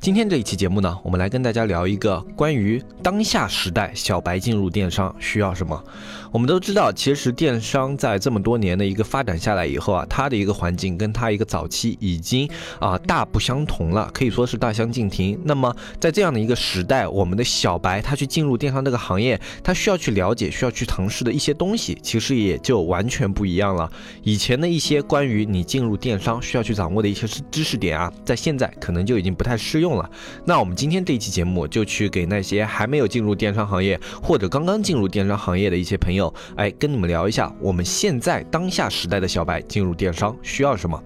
今天这一期节目呢，我们来跟大家聊一个关于当下时代小白进入电商需要什么。我们都知道，其实电商在这么多年的一个发展下来以后啊，它的一个环境跟它一个早期已经啊大不相同了，可以说是大相径庭。那么在这样的一个时代，我们的小白他去进入电商这个行业，他需要去了解、需要去尝试的一些东西，其实也就完全不一样了。以前的一些关于你进入电商需要去掌握的一些知识点啊，在现在可能就已经不太适用。用了，那我们今天这期节目就去给那些还没有进入电商行业或者刚刚进入电商行业的一些朋友，哎，跟你们聊一下我们现在当下时代的小白进入电商需要什么。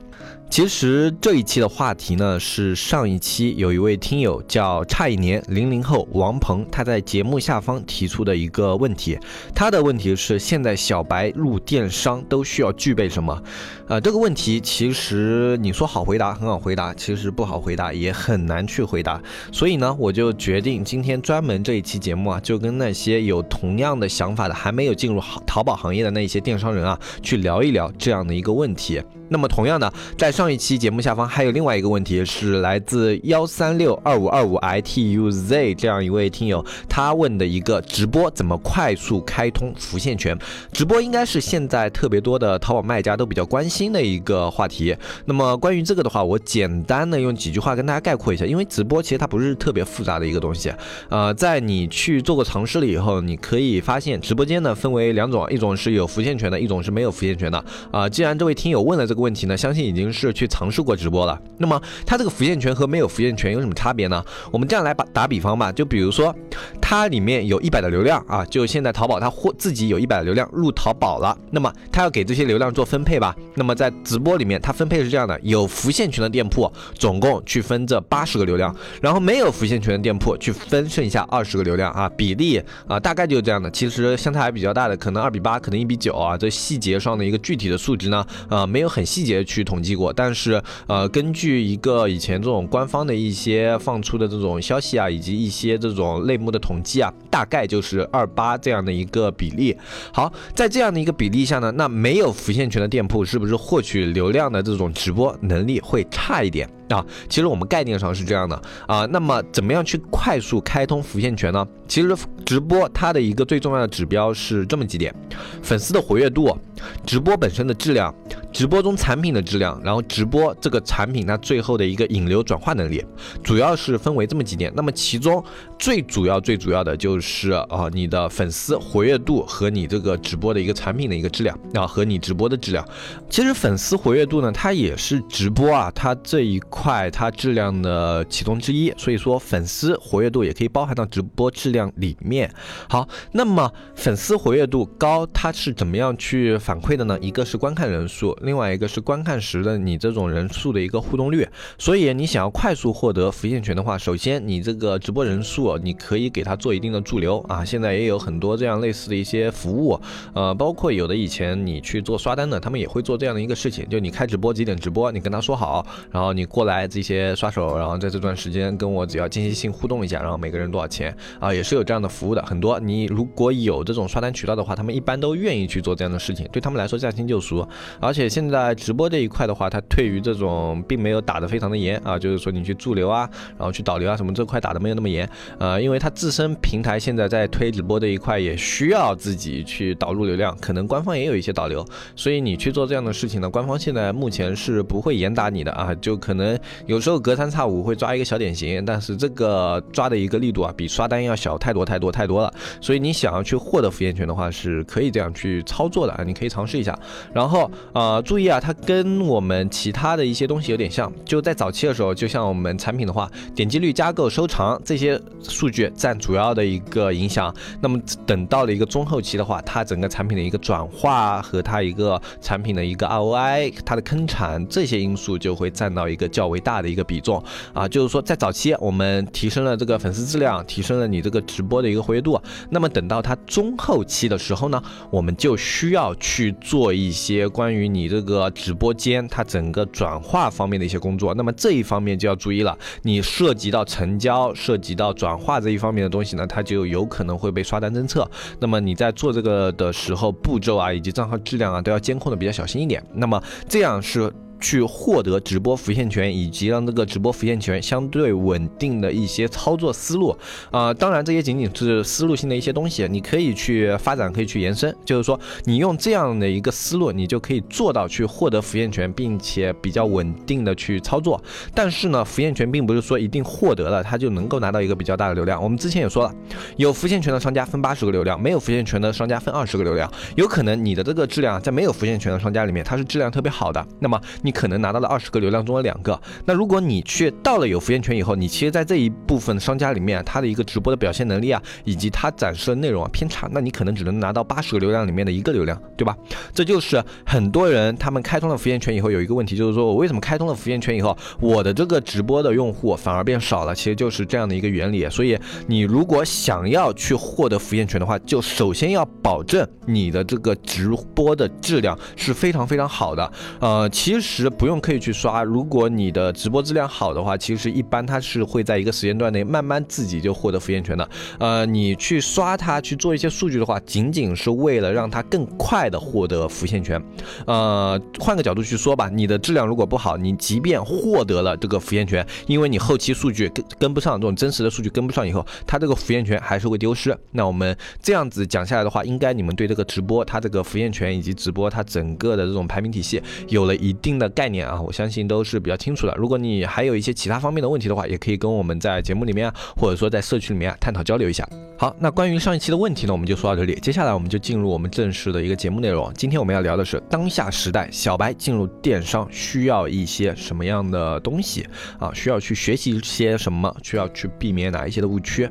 其实这一期的话题呢，是上一期有一位听友叫差一年零零后王鹏，他在节目下方提出的一个问题。他的问题是：现在小白入电商都需要具备什么？呃，这个问题其实你说好回答很好回答，其实不好回答，也很难去回答。所以呢，我就决定今天专门这一期节目啊，就跟那些有同样的想法的还没有进入淘宝行业的那些电商人啊，去聊一聊这样的一个问题。那么同样的，在上一期节目下方还有另外一个问题，是来自幺三六二五二五 i t u z 这样一位听友，他问的一个直播怎么快速开通浮现权？直播应该是现在特别多的淘宝卖家都比较关心的一个话题。那么关于这个的话，我简单的用几句话跟大家概括一下，因为直播其实它不是特别复杂的一个东西。呃，在你去做过尝试了以后，你可以发现直播间呢分为两种，一种是有浮现权的，一种是没有浮现权的。啊，既然这位听友问了这个。问题呢，相信已经是去尝试过直播了。那么它这个浮现权和没有浮现权有什么差别呢？我们这样来把打比方吧，就比如说它里面有一百的流量啊，就现在淘宝它或自己有一百的流量入淘宝了，那么它要给这些流量做分配吧。那么在直播里面，它分配是这样的：有浮现权的店铺总共去分这八十个流量，然后没有浮现权的店铺去分剩下二十个流量啊，比例啊大概就是这样的。其实相差还比较大的，可能二比八，可能一比九啊。这细节上的一个具体的数值呢，呃，没有很。细节去统计过，但是呃，根据一个以前这种官方的一些放出的这种消息啊，以及一些这种类目的统计啊，大概就是二八这样的一个比例。好，在这样的一个比例下呢，那没有浮现权的店铺是不是获取流量的这种直播能力会差一点？啊，其实我们概念上是这样的啊。那么怎么样去快速开通浮现权呢？其实直播它的一个最重要的指标是这么几点：粉丝的活跃度、直播本身的质量、直播中产品的质量，然后直播这个产品它最后的一个引流转化能力，主要是分为这么几点。那么其中最主要、最主要的就是啊，你的粉丝活跃度和你这个直播的一个产品的一个质量啊，和你直播的质量。其实粉丝活跃度呢，它也是直播啊，它这一块。块它质量的其中之一，所以说粉丝活跃度也可以包含到直播质量里面。好，那么粉丝活跃度高，它是怎么样去反馈的呢？一个是观看人数，另外一个是观看时的你这种人数的一个互动率。所以你想要快速获得浮现权的话，首先你这个直播人数，你可以给它做一定的驻留啊。现在也有很多这样类似的一些服务，呃，包括有的以前你去做刷单的，他们也会做这样的一个事情，就你开直播几点直播，你跟他说好，然后你过来。来这些刷手，然后在这段时间跟我只要间歇性互动一下，然后每个人多少钱啊，也是有这样的服务的。很多你如果有这种刷单渠道的话，他们一般都愿意去做这样的事情，对他们来说驾轻就熟。而且现在直播这一块的话，它对于这种并没有打得非常的严啊，就是说你去驻留啊，然后去导流啊什么这块打的没有那么严。呃，因为它自身平台现在在推直播这一块也需要自己去导入流量，可能官方也有一些导流，所以你去做这样的事情呢，官方现在目前是不会严打你的啊，就可能。有时候隔三差五会抓一个小典型，但是这个抓的一个力度啊，比刷单要小太多太多太多了。所以你想要去获得浮现权的话，是可以这样去操作的啊，你可以尝试一下。然后呃，注意啊，它跟我们其他的一些东西有点像，就在早期的时候，就像我们产品的话，点击率、加购、收藏这些数据占主要的一个影响。那么等到了一个中后期的话，它整个产品的一个转化和它一个产品的一个 ROI、它的坑产这些因素就会占到一个较。较为大的一个比重啊。就是说，在早期我们提升了这个粉丝质量，提升了你这个直播的一个活跃度，那么等到它中后期的时候呢，我们就需要去做一些关于你这个直播间它整个转化方面的一些工作。那么这一方面就要注意了，你涉及到成交、涉及到转化这一方面的东西呢，它就有可能会被刷单侦测。那么你在做这个的时候，步骤啊以及账号质量啊都要监控的比较小心一点。那么这样是。去获得直播浮现权，以及让这个直播浮现权相对稳定的一些操作思路啊，当然这也仅仅是思路性的一些东西，你可以去发展，可以去延伸。就是说，你用这样的一个思路，你就可以做到去获得浮现权，并且比较稳定的去操作。但是呢，浮现权并不是说一定获得了，它就能够拿到一个比较大的流量。我们之前也说了，有浮现权的商家分八十个流量，没有浮现权的商家分二十个流量。有可能你的这个质量在没有浮现权的商家里面，它是质量特别好的，那么你。可能拿到了二十个流量中的两个，那如果你去到了有浮现权以后，你其实，在这一部分商家里面，他的一个直播的表现能力啊，以及他展示的内容啊偏差，那你可能只能拿到八十个流量里面的一个流量，对吧？这就是很多人他们开通了浮现权以后有一个问题，就是说我为什么开通了浮现权以后，我的这个直播的用户反而变少了？其实就是这样的一个原理。所以你如果想要去获得浮现权的话，就首先要保证你的这个直播的质量是非常非常好的。呃，其实。实不用刻意去刷，如果你的直播质量好的话，其实一般它是会在一个时间段内慢慢自己就获得浮现权的。呃，你去刷它去做一些数据的话，仅仅是为了让它更快的获得浮现权。呃，换个角度去说吧，你的质量如果不好，你即便获得了这个浮现权，因为你后期数据跟跟不上，这种真实的数据跟不上以后，它这个浮现权还是会丢失。那我们这样子讲下来的话，应该你们对这个直播它这个浮现权以及直播它整个的这种排名体系有了一定的。概念啊，我相信都是比较清楚的。如果你还有一些其他方面的问题的话，也可以跟我们在节目里面，或者说在社区里面探讨交流一下。好，那关于上一期的问题呢，我们就说到这里。接下来我们就进入我们正式的一个节目内容。今天我们要聊的是当下时代小白进入电商需要一些什么样的东西啊？需要去学习一些什么？需要去避免哪一些的误区？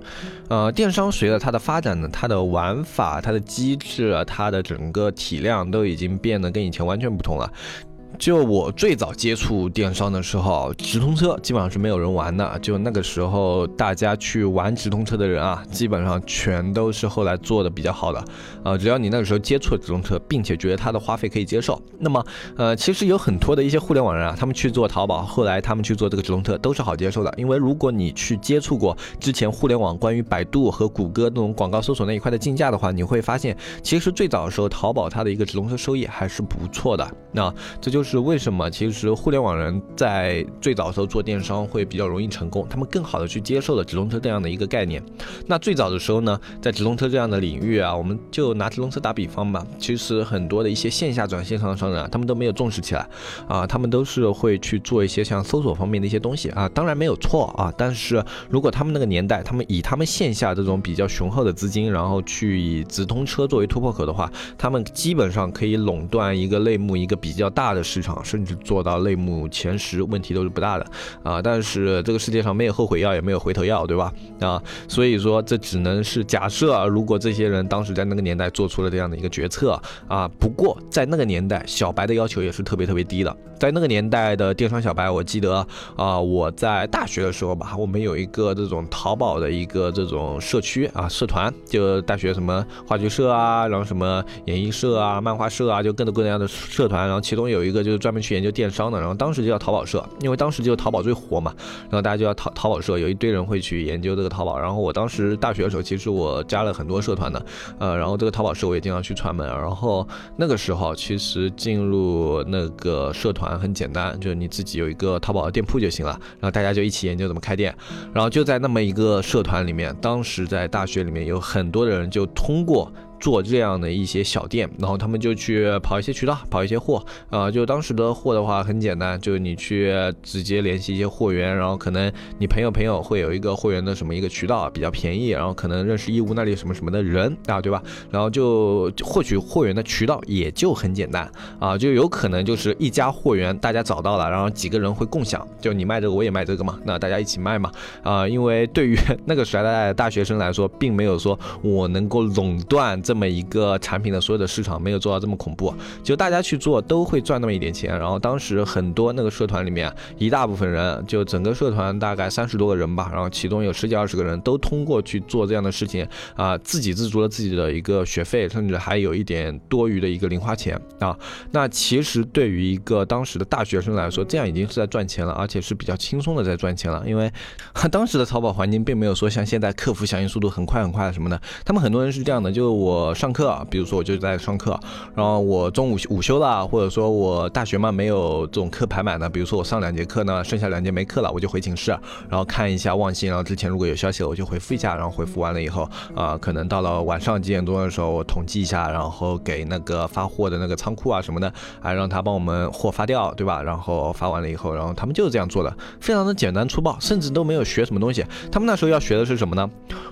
呃，电商随着它的发展呢，它的玩法、它的机制、它的整个体量都已经变得跟以前完全不同了。就我最早接触电商的时候，直通车基本上是没有人玩的。就那个时候，大家去玩直通车的人啊，基本上全都是后来做的比较好的。呃，只要你那个时候接触了直通车，并且觉得它的花费可以接受，那么，呃，其实有很多的一些互联网人啊，他们去做淘宝，后来他们去做这个直通车都是好接受的。因为如果你去接触过之前互联网关于百度和谷歌那种广告搜索那一块的竞价的话，你会发现，其实最早的时候，淘宝它的一个直通车收益还是不错的。那这就。就是为什么，其实互联网人在最早的时候做电商会比较容易成功，他们更好的去接受了直通车这样的一个概念。那最早的时候呢，在直通车这样的领域啊，我们就拿直通车打比方吧，其实很多的一些线下转线上的商人啊，他们都没有重视起来啊，他们都是会去做一些像搜索方面的一些东西啊，当然没有错啊，但是如果他们那个年代，他们以他们线下这种比较雄厚的资金，然后去以直通车作为突破口的话，他们基本上可以垄断一个类目一个比较大的。市场甚至做到类目前十，问题都是不大的啊！但是这个世界上没有后悔药，也没有回头药，对吧？啊，所以说这只能是假设啊，如果这些人当时在那个年代做出了这样的一个决策啊。不过在那个年代，小白的要求也是特别特别低的。在那个年代的电商小白，我记得啊，我在大学的时候吧，我们有一个这种淘宝的一个这种社区啊，社团，就大学什么话剧社啊，然后什么演艺社啊、漫画社啊，就各种各样的社团，然后其中有一个。就是专门去研究电商的，然后当时就叫淘宝社，因为当时就淘宝最火嘛，然后大家就要淘淘宝社，有一堆人会去研究这个淘宝。然后我当时大学的时候，其实我加了很多社团的，呃，然后这个淘宝社我也经常去串门。然后那个时候其实进入那个社团很简单，就是你自己有一个淘宝的店铺就行了，然后大家就一起研究怎么开店。然后就在那么一个社团里面，当时在大学里面有很多的人就通过。做这样的一些小店，然后他们就去跑一些渠道，跑一些货，啊，就当时的货的话很简单，就是你去直接联系一些货源，然后可能你朋友朋友会有一个货源的什么一个渠道比较便宜，然后可能认识义乌那里什么什么的人啊，对吧？然后就获取货源的渠道也就很简单啊，就有可能就是一家货源大家找到了，然后几个人会共享，就你卖这个我也卖这个嘛，那大家一起卖嘛，啊，因为对于那个时代的大学生来说，并没有说我能够垄断。这么一个产品的所有的市场没有做到这么恐怖，就大家去做都会赚那么一点钱。然后当时很多那个社团里面，一大部分人，就整个社团大概三十多个人吧，然后其中有十几二十个人都通过去做这样的事情啊，自给自足了自己的一个学费，甚至还有一点多余的一个零花钱啊。那其实对于一个当时的大学生来说，这样已经是在赚钱了，而且是比较轻松的在赚钱了，因为 当时的淘宝环境并没有说像现在客服响应速度很快很快什么的。他们很多人是这样的，就我上课，比如说我就在上课，然后我中午午休了，或者说我大学嘛没有这种课排满的，比如说我上两节课呢，剩下两节没课了，我就回寝室，然后看一下望信，然后之前如果有消息了，我就回复一下，然后回复完了以后，啊，可能到了晚上几点钟的时候，我统计一下，然后给那个发货的那个仓库啊什么的，啊，让他帮我们货发掉，对吧？然后发完了以后，然后他们就是这样做的，非常的简单粗暴，甚至都没有学什么东西。他们那时候要学的是什么呢？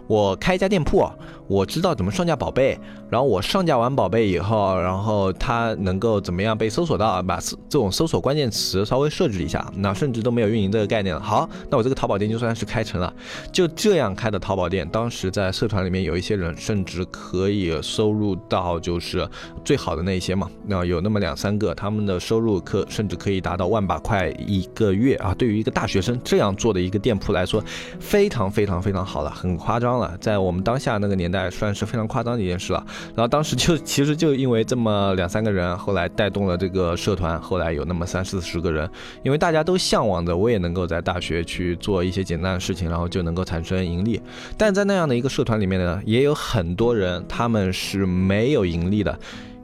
我开一家店铺，我知道怎么上架宝贝，然后我上架完宝贝以后，然后它能够怎么样被搜索到，把这种搜索关键词稍微设置一下，那甚至都没有运营这个概念了。好，那我这个淘宝店就算是开成了，就这样开的淘宝店，当时在社团里面有一些人甚至可以收入到就是最好的那一些嘛，那有那么两三个，他们的收入可甚至可以达到万把块一个月啊！对于一个大学生这样做的一个店铺来说，非常非常非常好了，很夸张了。在我们当下那个年代，算是非常夸张的一件事了。然后当时就其实就因为这么两三个人，后来带动了这个社团，后来有那么三四十个人，因为大家都向往着我也能够在大学去做一些简单的事情，然后就能够产生盈利。但在那样的一个社团里面呢，也有很多人他们是没有盈利的。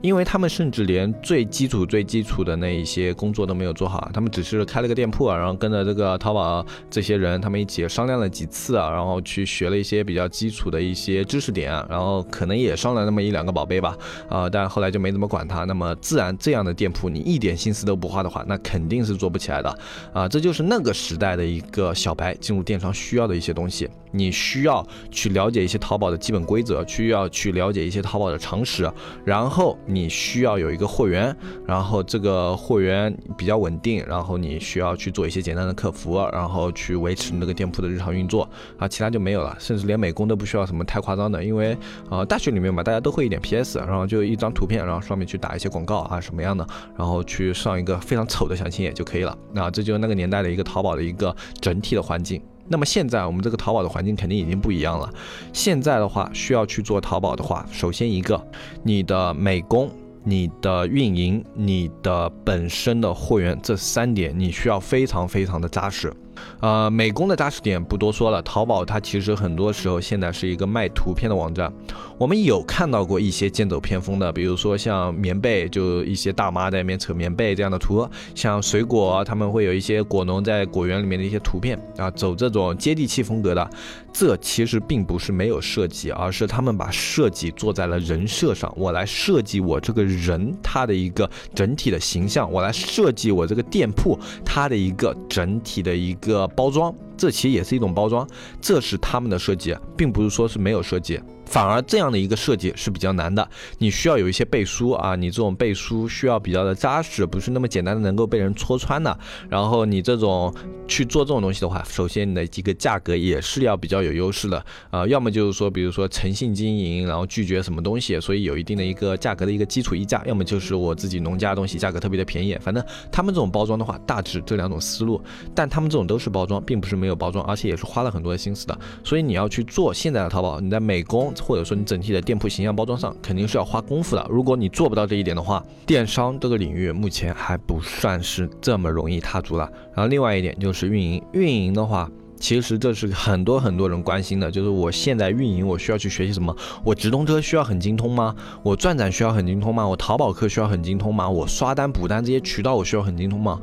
因为他们甚至连最基础、最基础的那一些工作都没有做好，他们只是开了个店铺啊，然后跟着这个淘宝这些人，他们一起商量了几次啊，然后去学了一些比较基础的一些知识点，然后可能也上了那么一两个宝贝吧，啊，但后来就没怎么管他。那么自然这样的店铺，你一点心思都不花的话，那肯定是做不起来的啊。这就是那个时代的一个小白进入电商需要的一些东西。你需要去了解一些淘宝的基本规则，需要去了解一些淘宝的常识，然后你需要有一个货源，然后这个货源比较稳定，然后你需要去做一些简单的客服，然后去维持那个店铺的日常运作啊，其他就没有了，甚至连美工都不需要什么太夸张的，因为呃大学里面嘛，大家都会一点 PS，然后就一张图片，然后上面去打一些广告啊什么样的，然后去上一个非常丑的详情页就可以了，那这就是那个年代的一个淘宝的一个整体的环境。那么现在我们这个淘宝的环境肯定已经不一样了。现在的话，需要去做淘宝的话，首先一个，你的美工、你的运营、你的本身的货源这三点，你需要非常非常的扎实。呃，美工的扎实点不多说了。淘宝它其实很多时候现在是一个卖图片的网站。我们有看到过一些剑走偏锋的，比如说像棉被，就一些大妈在那边扯棉被这样的图；像水果，他们会有一些果农在果园里面的一些图片啊，走这种接地气风格的。这其实并不是没有设计，而是他们把设计做在了人设上。我来设计我这个人他的一个整体的形象，我来设计我这个店铺它的一个整体的一个个包装，这其实也是一种包装，这是他们的设计，并不是说是没有设计。反而这样的一个设计是比较难的，你需要有一些背书啊，你这种背书需要比较的扎实，不是那么简单的能够被人戳穿的。然后你这种去做这种东西的话，首先你的一个价格也是要比较有优势的啊，要么就是说，比如说诚信经营，然后拒绝什么东西，所以有一定的一个价格的一个基础溢价，要么就是我自己农家的东西价格特别的便宜。反正他们这种包装的话，大致这两种思路，但他们这种都是包装，并不是没有包装，而且也是花了很多的心思的。所以你要去做现在的淘宝，你在美工。或者说你整体的店铺形象包装上肯定是要花功夫的。如果你做不到这一点的话，电商这个领域目前还不算是这么容易踏足了。然后另外一点就是运营，运营的话，其实这是很多很多人关心的，就是我现在运营我需要去学习什么？我直通车需要很精通吗？我转展需要很精通吗？我淘宝客需要很精通吗？我刷单补单这些渠道我需要很精通吗？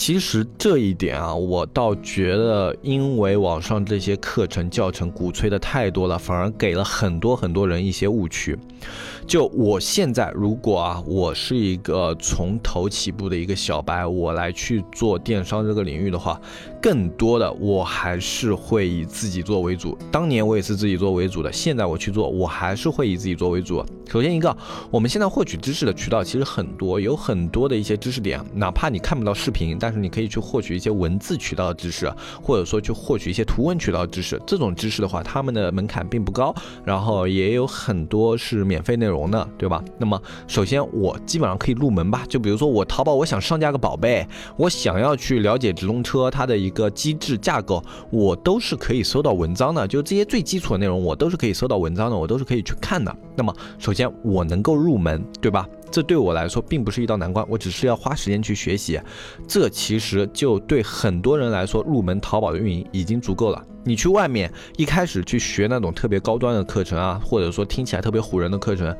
其实这一点啊，我倒觉得，因为网上这些课程教程鼓吹的太多了，反而给了很多很多人一些误区。就我现在，如果啊，我是一个从头起步的一个小白，我来去做电商这个领域的话，更多的我还。是会以自己做为主。当年我也是自己做为主的，现在我去做，我还是会以自己做为主。首先一个，我们现在获取知识的渠道其实很多，有很多的一些知识点，哪怕你看不到视频，但但是你可以去获取一些文字渠道的知识，或者说去获取一些图文渠道的知识。这种知识的话，他们的门槛并不高，然后也有很多是免费内容的，对吧？那么首先我基本上可以入门吧，就比如说我淘宝我想上架个宝贝，我想要去了解直通车它的一个机制架构，我都是可以搜到文章的，就这些最基础的内容我都是可以搜到文章的，我都是可以去看的。那么首先。我能够入门，对吧？这对我来说并不是一道难关，我只是要花时间去学习。这其实就对很多人来说，入门淘宝的运营已经足够了。你去外面一开始去学那种特别高端的课程啊，或者说听起来特别唬人的课程。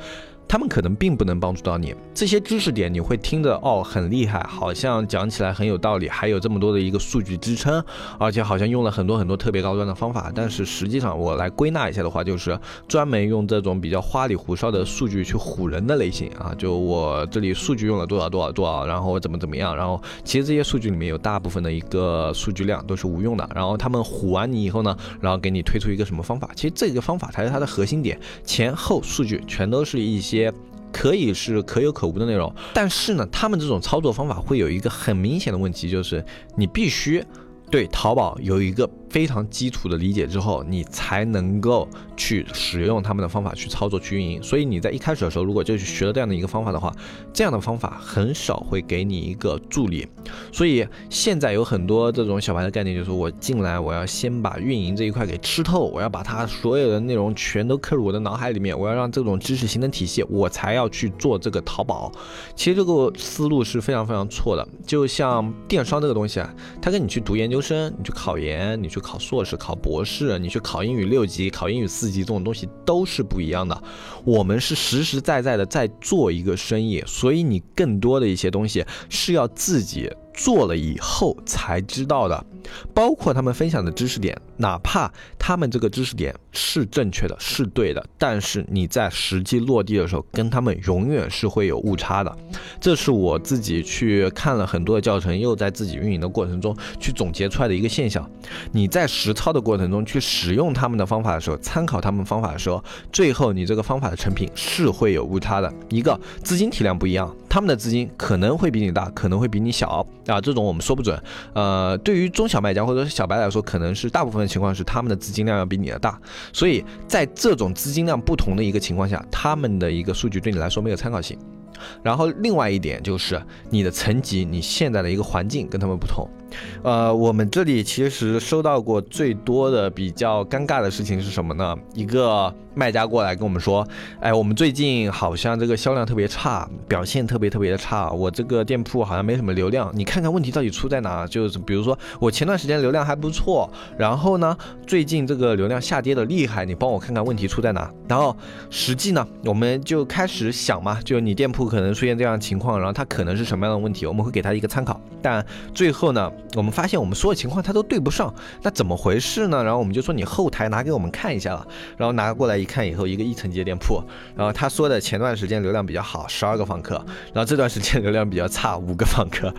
他们可能并不能帮助到你，这些知识点你会听着哦很厉害，好像讲起来很有道理，还有这么多的一个数据支撑，而且好像用了很多很多特别高端的方法。但是实际上我来归纳一下的话，就是专门用这种比较花里胡哨的数据去唬人的类型啊。就我这里数据用了多少多少多少，然后怎么怎么样，然后其实这些数据里面有大部分的一个数据量都是无用的。然后他们唬完你以后呢，然后给你推出一个什么方法，其实这个方法才是它的核心点，前后数据全都是一些些。可以是可有可无的内容，但是呢，他们这种操作方法会有一个很明显的问题，就是你必须对淘宝有一个。非常基础的理解之后，你才能够去使用他们的方法去操作去运营。所以你在一开始的时候，如果就去学了这样的一个方法的话，这样的方法很少会给你一个助力。所以现在有很多这种小白的概念，就是我进来，我要先把运营这一块给吃透，我要把它所有的内容全都刻入我的脑海里面，我要让这种知识形成体系，我才要去做这个淘宝。其实这个思路是非常非常错的。就像电商这个东西啊，它跟你去读研究生，你去考研，你去。考硕士、考博士，你去考英语六级、考英语四级，这种东西都是不一样的。我们是实实在在的在做一个生意，所以你更多的一些东西是要自己。做了以后才知道的，包括他们分享的知识点，哪怕他们这个知识点是正确的，是对的，但是你在实际落地的时候，跟他们永远是会有误差的。这是我自己去看了很多的教程，又在自己运营的过程中去总结出来的一个现象。你在实操的过程中去使用他们的方法的时候，参考他们方法的时候，最后你这个方法的成品是会有误差的。一个资金体量不一样，他们的资金可能会比你大，可能会比你小。啊，这种我们说不准。呃，对于中小卖家或者是小白来说，可能是大部分的情况是他们的资金量要比你的大，所以在这种资金量不同的一个情况下，他们的一个数据对你来说没有参考性。然后另外一点就是你的层级，你现在的一个环境跟他们不同。呃，我们这里其实收到过最多的比较尴尬的事情是什么呢？一个卖家过来跟我们说，哎，我们最近好像这个销量特别差，表现特别特别的差，我这个店铺好像没什么流量，你看看问题到底出在哪？就是比如说我前段时间流量还不错，然后呢，最近这个流量下跌的厉害，你帮我看看问题出在哪？然后实际呢，我们就开始想嘛，就你店铺可能出现这样情况，然后它可能是什么样的问题，我们会给他一个参考，但最后呢。我们发现我们所有情况它都对不上，那怎么回事呢？然后我们就说你后台拿给我们看一下了，然后拿过来一看以后，一个一层级的店铺，然后他说的前段时间流量比较好，十二个访客，然后这段时间流量比较差，五个访客。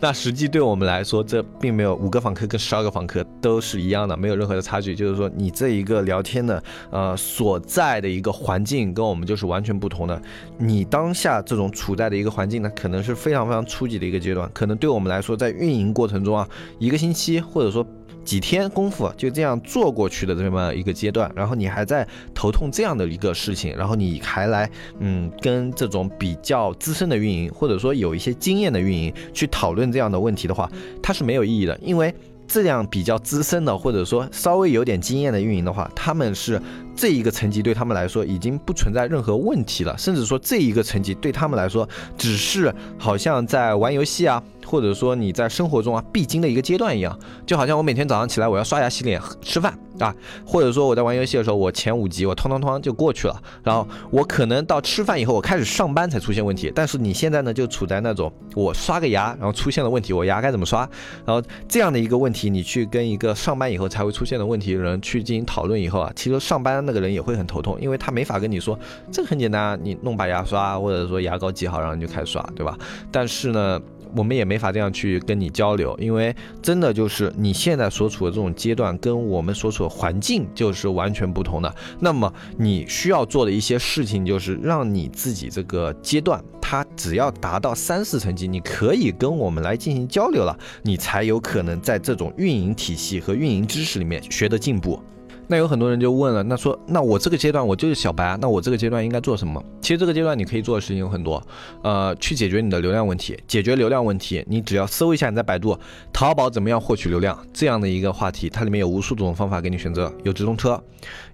那实际对我们来说，这并没有五个访客跟十二个访客都是一样的，没有任何的差距。就是说你这一个聊天的呃所在的一个环境跟我们就是完全不同的。你当下这种处在的一个环境呢，可能是非常非常初级的一个阶段，可能对我们来说在运营过程中。啊，一个星期或者说几天功夫就这样做过去的这么一个阶段，然后你还在头痛这样的一个事情，然后你还来嗯跟这种比较资深的运营或者说有一些经验的运营去讨论这样的问题的话，它是没有意义的，因为这样比较资深的或者说稍微有点经验的运营的话，他们是这一个层级对他们来说已经不存在任何问题了，甚至说这一个层级对他们来说只是好像在玩游戏啊。或者说你在生活中啊必经的一个阶段一样，就好像我每天早上起来我要刷牙洗脸吃饭啊，或者说我在玩游戏的时候我前五级我哐哐哐就过去了，然后我可能到吃饭以后我开始上班才出现问题，但是你现在呢就处在那种我刷个牙然后出现了问题，我牙该怎么刷，然后这样的一个问题你去跟一个上班以后才会出现的问题的人去进行讨论以后啊，其实上班那个人也会很头痛，因为他没法跟你说这个很简单，你弄把牙刷或者说牙膏挤好然后你就开始刷，对吧？但是呢。我们也没法这样去跟你交流，因为真的就是你现在所处的这种阶段，跟我们所处的环境就是完全不同的。那么你需要做的一些事情，就是让你自己这个阶段，它只要达到三四层级，你可以跟我们来进行交流了，你才有可能在这种运营体系和运营知识里面学得进步。那有很多人就问了，那说那我这个阶段我就是小白，那我这个阶段应该做什么？其实这个阶段你可以做的事情有很多，呃，去解决你的流量问题，解决流量问题，你只要搜一下你在百度淘宝怎么样获取流量这样的一个话题，它里面有无数种方法给你选择，有直通车，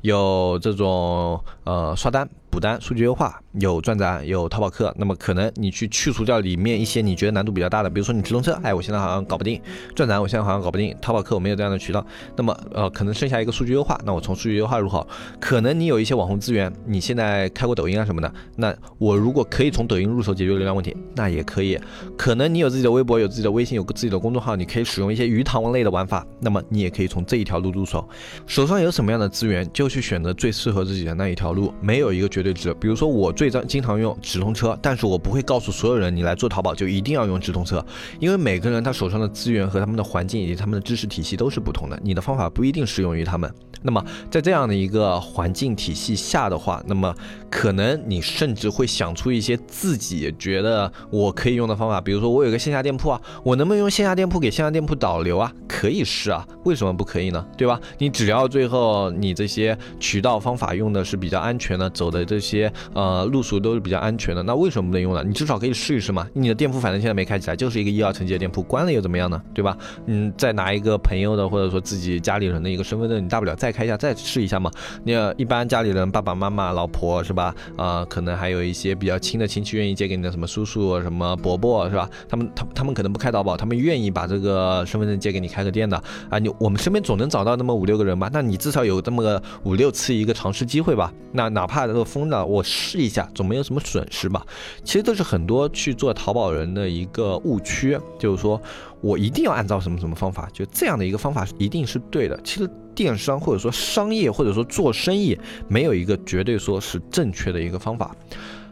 有这种呃刷单。补单、数据优化有转展，有淘宝客。那么可能你去去除掉里面一些你觉得难度比较大的，比如说你直通车，哎，我现在好像搞不定；转展我现在好像搞不定；淘宝客我没有这样的渠道。那么呃，可能剩下一个数据优化，那我从数据优化入口。可能你有一些网红资源，你现在开过抖音啊什么的，那我如果可以从抖音入手解决流量问题，那也可以。可能你有自己的微博，有自己的微信，有自己的公众号，你可以使用一些鱼塘类的玩法，那么你也可以从这一条路入手。手上有什么样的资源，就去选择最适合自己的那一条路，没有一个绝绝对值。比如说我最常经常用直通车，但是我不会告诉所有人，你来做淘宝就一定要用直通车，因为每个人他手上的资源和他们的环境以及他们的知识体系都是不同的，你的方法不一定适用于他们。那么在这样的一个环境体系下的话，那么可能你甚至会想出一些自己觉得我可以用的方法，比如说我有个线下店铺啊，我能不能用线下店铺给线下店铺导流啊？可以试啊，为什么不可以呢？对吧？你只要最后你这些渠道方法用的是比较安全的，走的这些呃路数都是比较安全的，那为什么不能用呢？你至少可以试一试嘛。你的店铺反正现在没开起来，就是一个一二层级的店铺，关了又怎么样呢？对吧？嗯，再拿一个朋友的或者说自己家里人的一个身份证，你大不了再。开一下再试一下嘛。你一般家里人爸爸妈妈、老婆是吧？啊，可能还有一些比较亲的亲戚愿意借给你的什么叔叔、什么伯伯是吧？他们他他们可能不开淘宝，他们愿意把这个身份证借给你开个店的啊。你我们身边总能找到那么五六个人吧？那你至少有这么个五六次一个尝试机会吧？那哪怕这个那，我试一下，总没有什么损失吧？其实这是很多去做淘宝人的一个误区，就是说我一定要按照什么什么方法，就这样的一个方法一定是对的。其实。电商或者说商业或者说做生意，没有一个绝对说是正确的一个方法。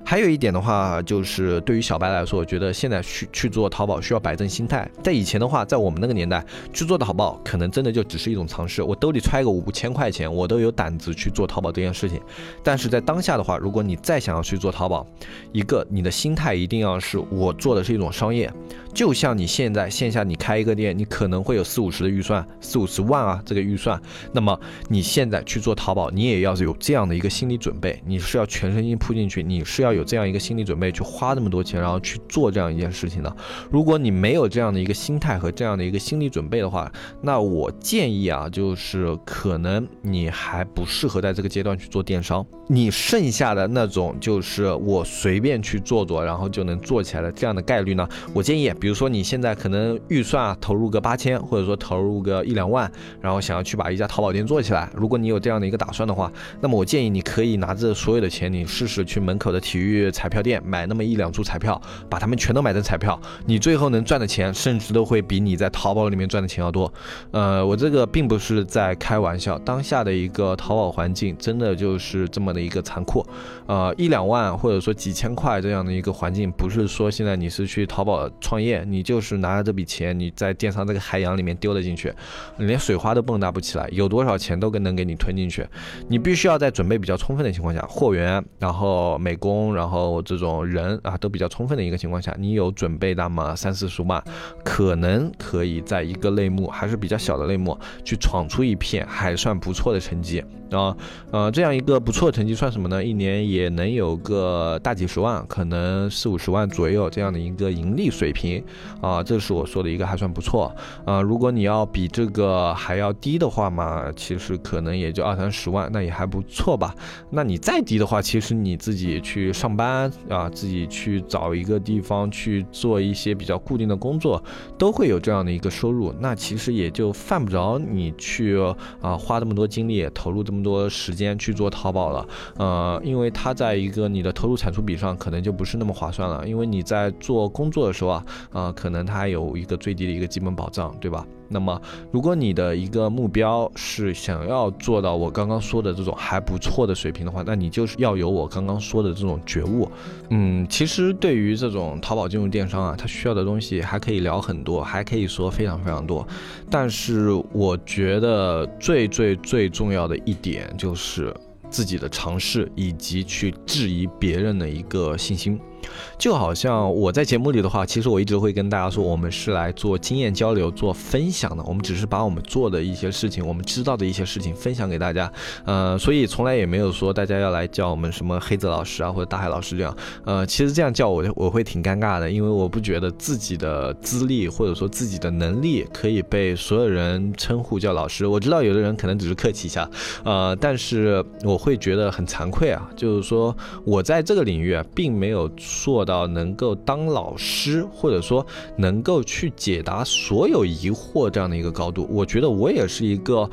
还有一点的话，就是对于小白来说，我觉得现在去去做淘宝需要摆正心态。在以前的话，在我们那个年代去做的淘宝，可能真的就只是一种尝试。我兜里揣个五千块钱，我都有胆子去做淘宝这件事情。但是在当下的话，如果你再想要去做淘宝，一个你的心态一定要是我做的是一种商业。就像你现在线下你开一个店，你可能会有四五十的预算，四五十万啊这个预算。那么你现在去做淘宝，你也要有这样的一个心理准备，你是要全身心扑进去，你是要有这样一个心理准备去花那么多钱，然后去做这样一件事情的。如果你没有这样的一个心态和这样的一个心理准备的话，那我建议啊，就是可能你还不适合在这个阶段去做电商。你剩下的那种就是我随便去做做，然后就能做起来的这样的概率呢，我建议。比如说你现在可能预算啊投入个八千，或者说投入个一两万，然后想要去把一家淘宝店做起来。如果你有这样的一个打算的话，那么我建议你可以拿着所有的钱，你试试去门口的体育去彩票店买那么一两注彩票，把它们全都买成彩票，你最后能赚的钱甚至都会比你在淘宝里面赚的钱要多。呃，我这个并不是在开玩笑，当下的一个淘宝环境真的就是这么的一个残酷。呃，一两万或者说几千块这样的一个环境，不是说现在你是去淘宝创业。你就是拿着这笔钱，你在电商这个海洋里面丢了进去，你连水花都蹦跶不起来，有多少钱都跟能给你吞进去。你必须要在准备比较充分的情况下，货源，然后美工，然后这种人啊都比较充分的一个情况下，你有准备那么三四十万，可能可以在一个类目还是比较小的类目去闯出一片还算不错的成绩。啊，呃，这样一个不错的成绩算什么呢？一年也能有个大几十万，可能四五十万左右这样的一个盈利水平，啊，这是我说的一个还算不错。啊，如果你要比这个还要低的话嘛，其实可能也就二三十万，那也还不错吧。那你再低的话，其实你自己去上班啊，自己去找一个地方去做一些比较固定的工作，都会有这样的一个收入。那其实也就犯不着你去啊花这么多精力投入这么。多时间去做淘宝了，呃，因为它在一个你的投入产出比上可能就不是那么划算了，因为你在做工作的时候啊，啊，可能它有一个最低的一个基本保障，对吧？那么，如果你的一个目标是想要做到我刚刚说的这种还不错的水平的话，那你就是要有我刚刚说的这种觉悟。嗯，其实对于这种淘宝金融电商啊，它需要的东西还可以聊很多，还可以说非常非常多。但是我觉得最最最重要的一点就是自己的尝试以及去质疑别人的一个信心。就好像我在节目里的话，其实我一直会跟大家说，我们是来做经验交流、做分享的。我们只是把我们做的一些事情，我们知道的一些事情分享给大家。呃，所以从来也没有说大家要来叫我们什么黑子老师啊，或者大海老师这样。呃，其实这样叫我，我会挺尴尬的，因为我不觉得自己的资历或者说自己的能力可以被所有人称呼叫老师。我知道有的人可能只是客气一下，呃，但是我会觉得很惭愧啊，就是说我在这个领域啊，并没有。做到能够当老师，或者说能够去解答所有疑惑这样的一个高度，我觉得我也是一个，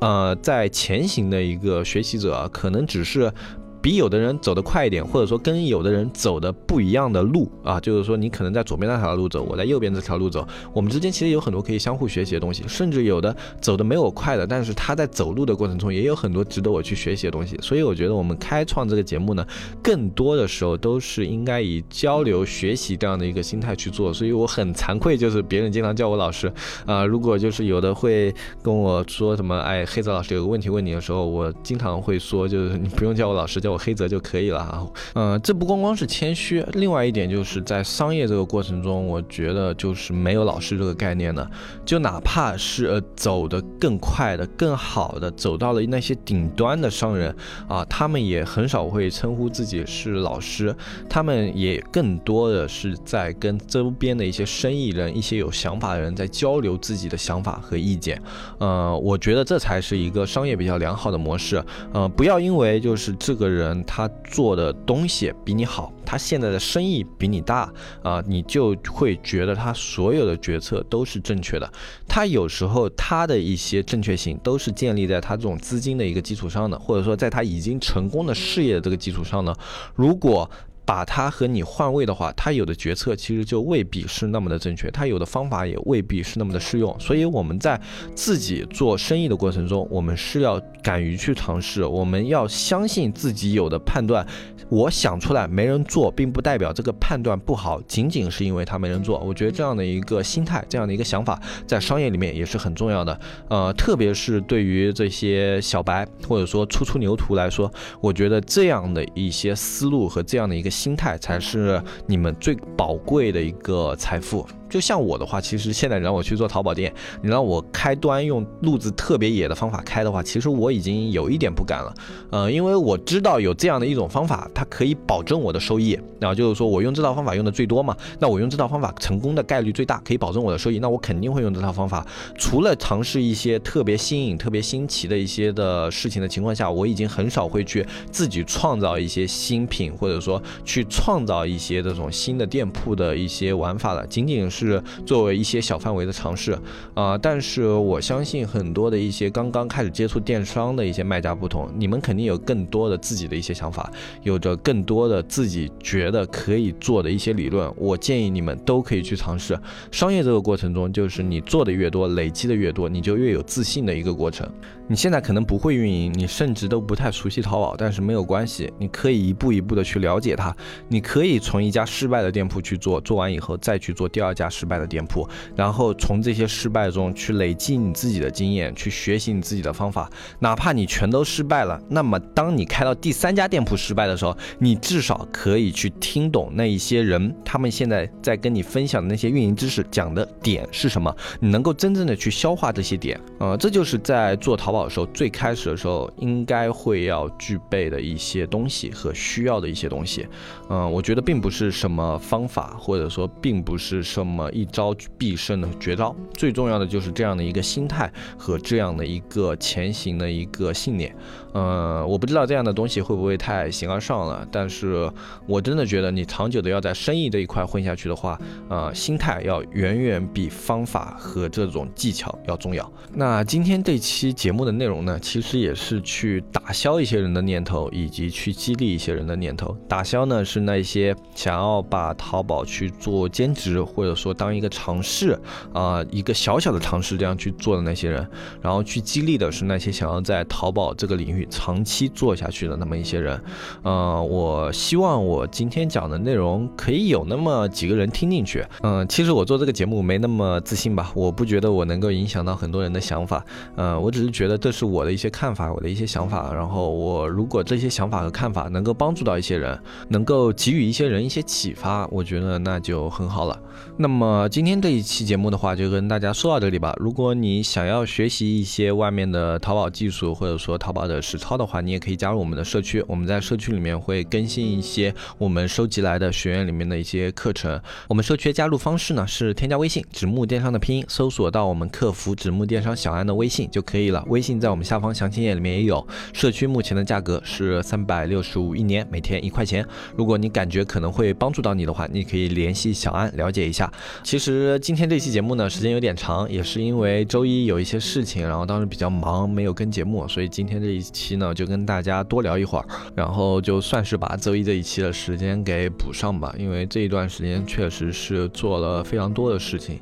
呃，在前行的一个学习者，可能只是。比有的人走得快一点，或者说跟有的人走的不一样的路啊，就是说你可能在左边那条路走，我在右边这条路走，我们之间其实有很多可以相互学习的东西，甚至有的走的没我快的，但是他在走路的过程中也有很多值得我去学习的东西。所以我觉得我们开创这个节目呢，更多的时候都是应该以交流学习这样的一个心态去做。所以我很惭愧，就是别人经常叫我老师啊，如果就是有的会跟我说什么，哎，黑泽老师有个问题问你的时候，我经常会说，就是你不用叫我老师，叫我。黑泽就可以了啊，嗯，这不光光是谦虚，另外一点就是在商业这个过程中，我觉得就是没有老师这个概念的，就哪怕是呃走得更快的、更好的，走到了那些顶端的商人啊，他们也很少会称呼自己是老师，他们也更多的是在跟周边的一些生意人、一些有想法的人在交流自己的想法和意见，呃，我觉得这才是一个商业比较良好的模式，呃，不要因为就是这个。人他做的东西比你好，他现在的生意比你大啊，你就会觉得他所有的决策都是正确的。他有时候他的一些正确性都是建立在他这种资金的一个基础上的，或者说在他已经成功的事业的这个基础上呢。如果把他和你换位的话，他有的决策其实就未必是那么的正确，他有的方法也未必是那么的适用。所以我们在自己做生意的过程中，我们是要敢于去尝试，我们要相信自己有的判断。我想出来没人做，并不代表这个判断不好，仅仅是因为他没人做。我觉得这样的一个心态，这样的一个想法，在商业里面也是很重要的。呃，特别是对于这些小白或者说初出牛犊来说，我觉得这样的一些思路和这样的一个。心态才是你们最宝贵的一个财富。就像我的话，其实现在让我去做淘宝店，你让我开端用路子特别野的方法开的话，其实我已经有一点不敢了。呃，因为我知道有这样的一种方法，它可以保证我的收益。然后就是说我用这套方法用的最多嘛，那我用这套方法成功的概率最大，可以保证我的收益，那我肯定会用这套方法。除了尝试一些特别新颖、特别新奇的一些的事情的情况下，我已经很少会去自己创造一些新品，或者说去创造一些这种新的店铺的一些玩法了。仅仅是。是作为一些小范围的尝试啊，但是我相信很多的一些刚刚开始接触电商的一些卖家不同，你们肯定有更多的自己的一些想法，有着更多的自己觉得可以做的一些理论。我建议你们都可以去尝试。商业这个过程中，就是你做的越多，累积的越多，你就越有自信的一个过程。你现在可能不会运营，你甚至都不太熟悉淘宝，但是没有关系，你可以一步一步的去了解它。你可以从一家失败的店铺去做，做完以后再去做第二家失败的店铺，然后从这些失败中去累积你自己的经验，去学习你自己的方法。哪怕你全都失败了，那么当你开到第三家店铺失败的时候，你至少可以去听懂那一些人他们现在在跟你分享的那些运营知识讲的点是什么，你能够真正的去消化这些点。呃，这就是在做淘宝。的时候，最开始的时候应该会要具备的一些东西和需要的一些东西，嗯，我觉得并不是什么方法，或者说并不是什么么一招必胜的绝招，最重要的就是这样的一个心态和这样的一个前行的一个信念。嗯，我不知道这样的东西会不会太形而上了，但是我真的觉得你长久的要在生意这一块混下去的话，呃，心态要远远比方法和这种技巧要重要。那今天这期节目的内容呢，其实也是去打消一些人的念头，以及去激励一些人的念头。打消呢是那些想要把淘宝去做兼职，或者说。说当一个尝试啊，一个小小的尝试这样去做的那些人，然后去激励的是那些想要在淘宝这个领域长期做下去的那么一些人。呃，我希望我今天讲的内容可以有那么几个人听进去。嗯，其实我做这个节目没那么自信吧，我不觉得我能够影响到很多人的想法。嗯，我只是觉得这是我的一些看法，我的一些想法。然后我如果这些想法和看法能够帮助到一些人，能够给予一些人一些启发，我觉得那就很好了。那么那么今天这一期节目的话，就跟大家说到这里吧。如果你想要学习一些外面的淘宝技术，或者说淘宝的实操的话，你也可以加入我们的社区。我们在社区里面会更新一些我们收集来的学院里面的一些课程。我们社区加入方式呢是添加微信“纸木电商”的拼音，搜索到我们客服“纸木电商小安”的微信就可以了。微信在我们下方详情页里面也有。社区目前的价格是三百六十五一年，每天一块钱。如果你感觉可能会帮助到你的话，你可以联系小安了解一下。其实今天这期节目呢，时间有点长，也是因为周一有一些事情，然后当时比较忙，没有跟节目，所以今天这一期呢，就跟大家多聊一会儿，然后就算是把周一这一期的时间给补上吧。因为这一段时间确实是做了非常多的事情，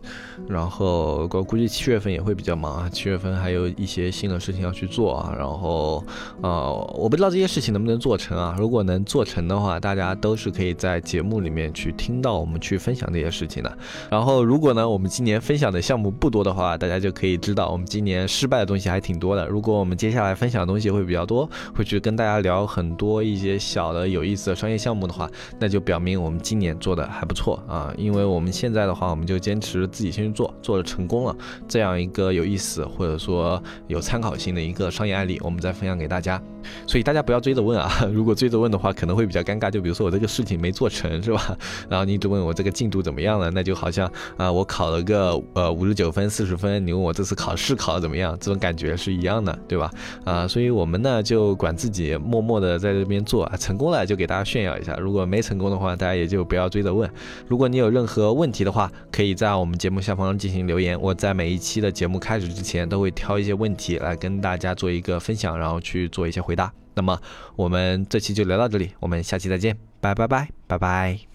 然后我估计七月份也会比较忙啊，七月份还有一些新的事情要去做啊，然后呃，我不知道这些事情能不能做成啊。如果能做成的话，大家都是可以在节目里面去听到我们去分享这些事情的。然后，如果呢，我们今年分享的项目不多的话，大家就可以知道我们今年失败的东西还挺多的。如果我们接下来分享的东西会比较多，会去跟大家聊很多一些小的有意思的商业项目的话，那就表明我们今年做的还不错啊。因为我们现在的话，我们就坚持自己先去做，做了成功了，这样一个有意思或者说有参考性的一个商业案例，我们再分享给大家。所以大家不要追着问啊，如果追着问的话，可能会比较尴尬。就比如说我这个事情没做成，是吧？然后你一直问我这个进度怎么样了，那就好像啊，我考了个呃五十九分、四十分，你问我这次考试考的怎么样，这种感觉是一样的，对吧？啊，所以我们呢就管自己默默的在这边做，成功了就给大家炫耀一下，如果没成功的话，大家也就不要追着问。如果你有任何问题的话，可以在我们节目下方进行留言，我在每一期的节目开始之前都会挑一些问题来跟大家做一个分享，然后去做一些回回答。那么我们这期就聊到这里，我们下期再见，拜拜拜拜拜。